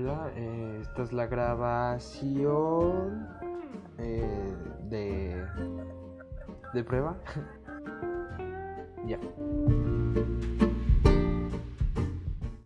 Eh, esta es la grabación eh, de, de prueba. ya.